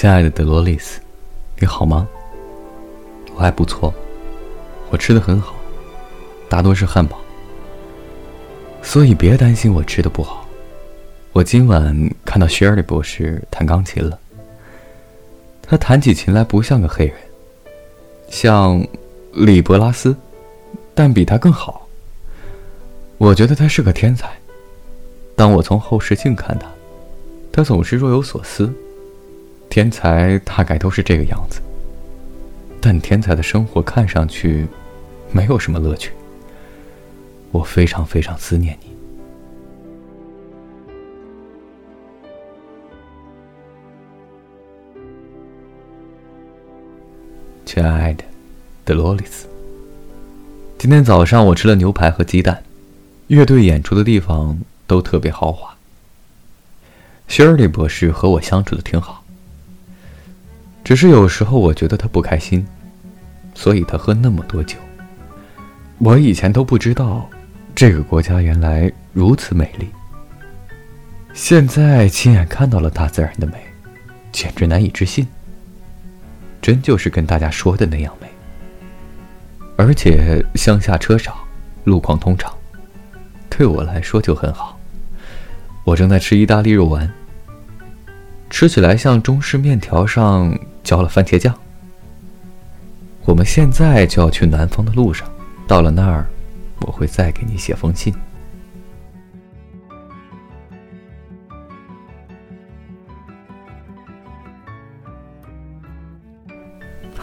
亲爱的德罗丽斯，你好吗？我还不错，我吃的很好，大多是汉堡，所以别担心我吃的不好。我今晚看到雪尔里博士弹钢琴了，他弹起琴来不像个黑人，像李伯拉斯，但比他更好。我觉得他是个天才。当我从后视镜看他，他总是若有所思。天才大概都是这个样子，但天才的生活看上去没有什么乐趣。我非常非常思念你，亲爱的德罗丽斯。今天早上我吃了牛排和鸡蛋，乐队演出的地方都特别豪华。希尔里博士和我相处的挺好。只是有时候我觉得他不开心，所以他喝那么多酒。我以前都不知道，这个国家原来如此美丽。现在亲眼看到了大自然的美，简直难以置信。真就是跟大家说的那样美。而且乡下车少，路况通畅，对我来说就很好。我正在吃意大利肉丸，吃起来像中式面条上。浇了番茄酱。我们现在就要去南方的路上，到了那儿，我会再给你写封信。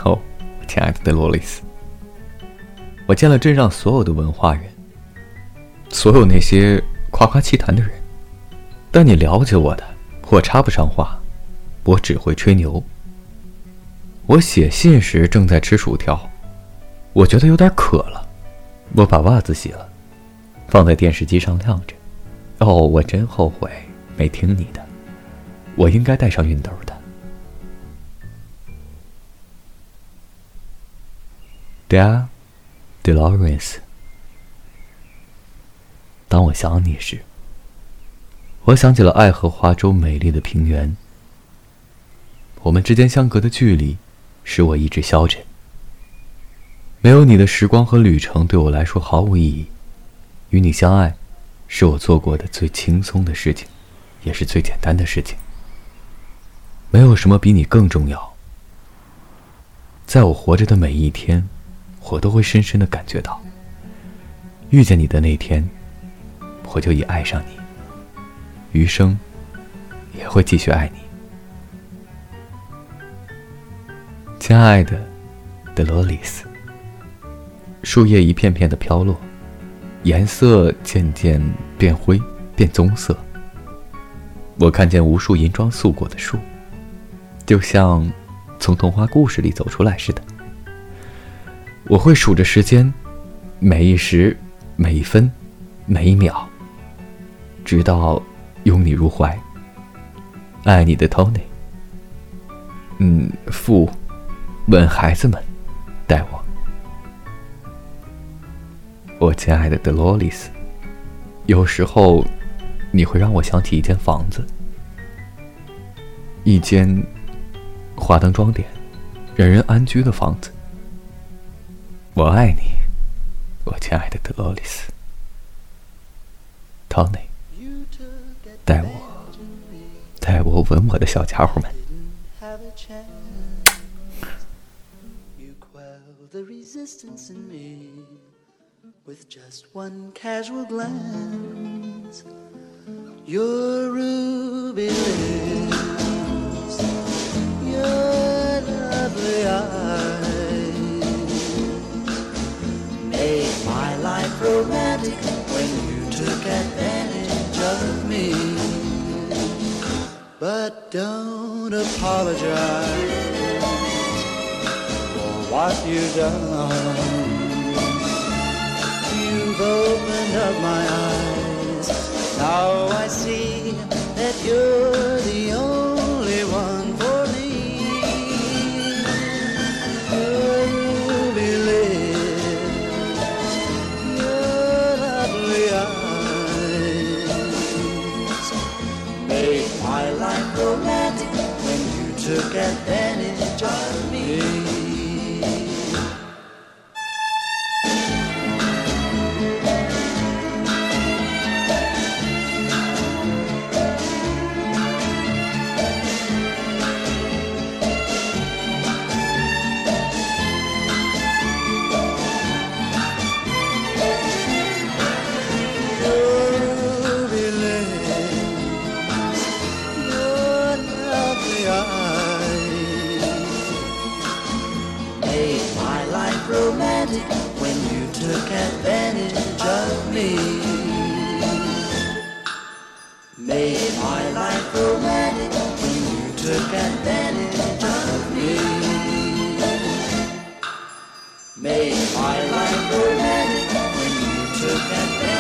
哦，亲爱的德罗丽斯，我见了镇上所有的文化人，所有那些夸夸其谈的人，但你了解我的，我插不上话，我只会吹牛。我写信时正在吃薯条，我觉得有点渴了，我把袜子洗了，放在电视机上晾着。哦，我真后悔没听你的，我应该带上熨斗的。Dear Dolores，当我想你时，我想起了爱荷华州美丽的平原，我们之间相隔的距离。使我一直消沉。没有你的时光和旅程对我来说毫无意义。与你相爱，是我做过的最轻松的事情，也是最简单的事情。没有什么比你更重要。在我活着的每一天，我都会深深的感觉到，遇见你的那天，我就已爱上你，余生也会继续爱你。亲爱的德罗丽斯，树叶一片片的飘落，颜色渐渐变灰变棕色。我看见无数银装素裹的树，就像从童话故事里走出来似的。我会数着时间，每一时、每一分、每一秒，直到拥你入怀。爱你的 Tony。嗯，父。问孩子们，带我，我亲爱的德罗丽斯。有时候，你会让我想起一间房子，一间华灯装点、人人安居的房子。我爱你，我亲爱的德罗丽斯。Tony，带我，带我吻我的小家伙们。Resistance in me with just one casual glance. Your ruby lips, your lovely eyes made my life romantic when you took advantage of me. But don't apologize what you've done. You've opened up my eyes. Now I see that you're the only one for me. Your ruby lips, your lovely eyes make my life romantic when you took advantage of me. Took advantage of me. Made my life romantic when you took advantage